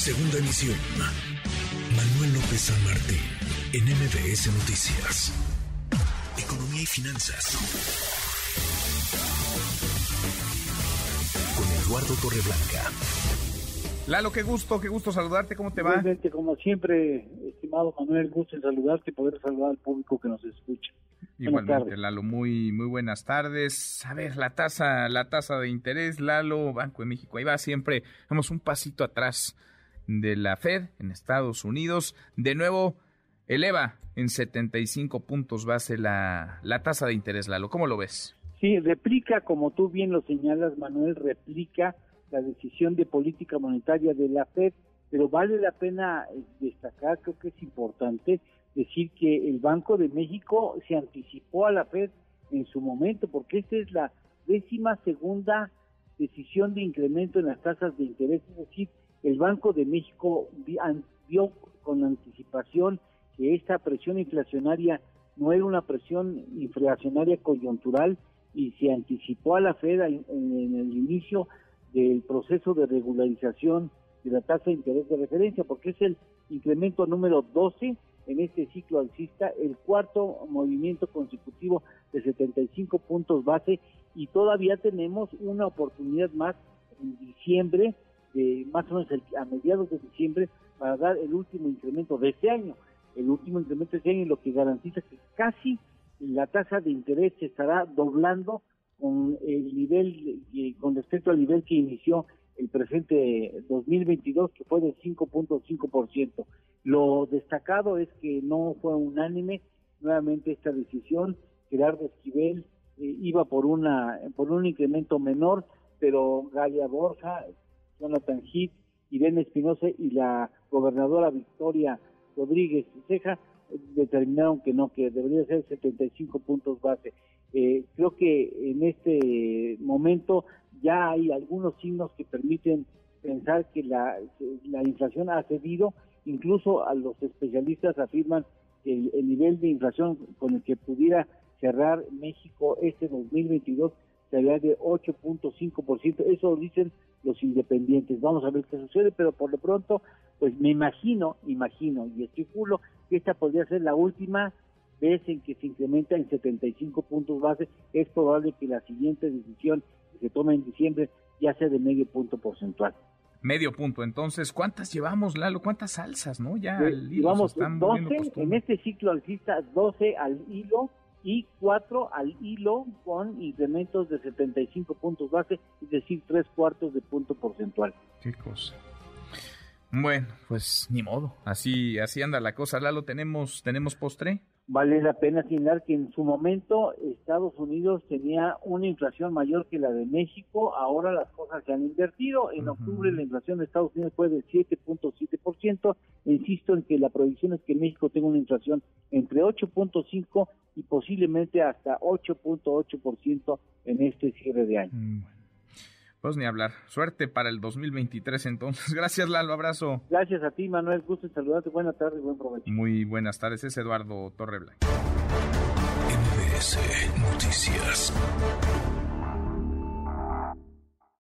Segunda emisión. Manuel López San Martín, en MBS Noticias. Economía y finanzas. Con Eduardo Torreblanca. Lalo, qué gusto, qué gusto saludarte, ¿cómo te va? Igualmente, como siempre, estimado Manuel, gusto en saludarte y poder saludar al público que nos escucha. Igualmente. Lalo, muy, muy buenas tardes. A ver, la tasa, la tasa de interés, Lalo, Banco de México, ahí va siempre, vamos un pasito atrás de la Fed en Estados Unidos. De nuevo, eleva en 75 puntos base la, la tasa de interés, Lalo. ¿Cómo lo ves? Sí, replica, como tú bien lo señalas, Manuel, replica la decisión de política monetaria de la Fed, pero vale la pena eh, destacar, creo que es importante decir que el Banco de México se anticipó a la Fed en su momento, porque esta es la décima segunda decisión de incremento en las tasas de interés, es decir, el Banco de México vio con anticipación que esta presión inflacionaria no era una presión inflacionaria coyuntural y se anticipó a la Fed en el inicio del proceso de regularización de la tasa de interés de referencia, porque es el incremento número 12 en este ciclo alcista, el cuarto movimiento consecutivo de 75 puntos base y todavía tenemos una oportunidad más en diciembre, de más o menos el- a mediados de diciembre, para dar el último incremento de este año. El último incremento de este año, lo que garantiza que casi la tasa de interés se estará doblando con el nivel, eh, con respecto al nivel que inició el presente 2022, que fue del 5.5%. Lo destacado es que no fue unánime nuevamente esta decisión. Gerardo Esquivel eh, iba por una por un incremento menor, pero Galia Borja, Jonathan Heath, Irene Espinosa y la gobernadora Victoria Rodríguez Ceja determinaron que no, que debería ser 75 puntos base. Eh, creo que en este momento ya hay algunos signos que permiten pensar que la, la inflación ha cedido, incluso a los especialistas afirman que el, el nivel de inflación con el que pudiera cerrar México este 2022 sería de 8.5%, eso dicen los independientes, vamos a ver qué sucede, pero por lo pronto, pues me imagino, imagino y estipulo que esta podría ser la última vez en que se incrementa en 75 puntos base, es probable que la siguiente decisión que se tome en diciembre ya sea de medio punto porcentual. Medio punto. Entonces, ¿cuántas llevamos, Lalo? ¿Cuántas salsas, no? Ya Eh, el hilo Llevamos están 12 volviendo en este ciclo alcista, 12 al hilo y 4 al hilo con incrementos de 75 puntos base, es decir, tres cuartos de punto porcentual. Qué cosa. Bueno, pues ni modo. Así, así anda la cosa. Lalo, tenemos, tenemos postre. Vale la pena señalar que en su momento Estados Unidos tenía una inflación mayor que la de México, ahora las cosas se han invertido. En octubre la inflación de Estados Unidos fue del 7.7%. Insisto en que la proyección es que México tenga una inflación entre 8.5 y posiblemente hasta 8.8% en este cierre de año. Mm, pues ni hablar. Suerte para el 2023 entonces. Gracias, Lalo. Abrazo. Gracias a ti, Manuel. Gusto en saludarte. Buenas tardes y buen provecho. Muy buenas tardes. Es Eduardo Torreblanca. MBS Noticias.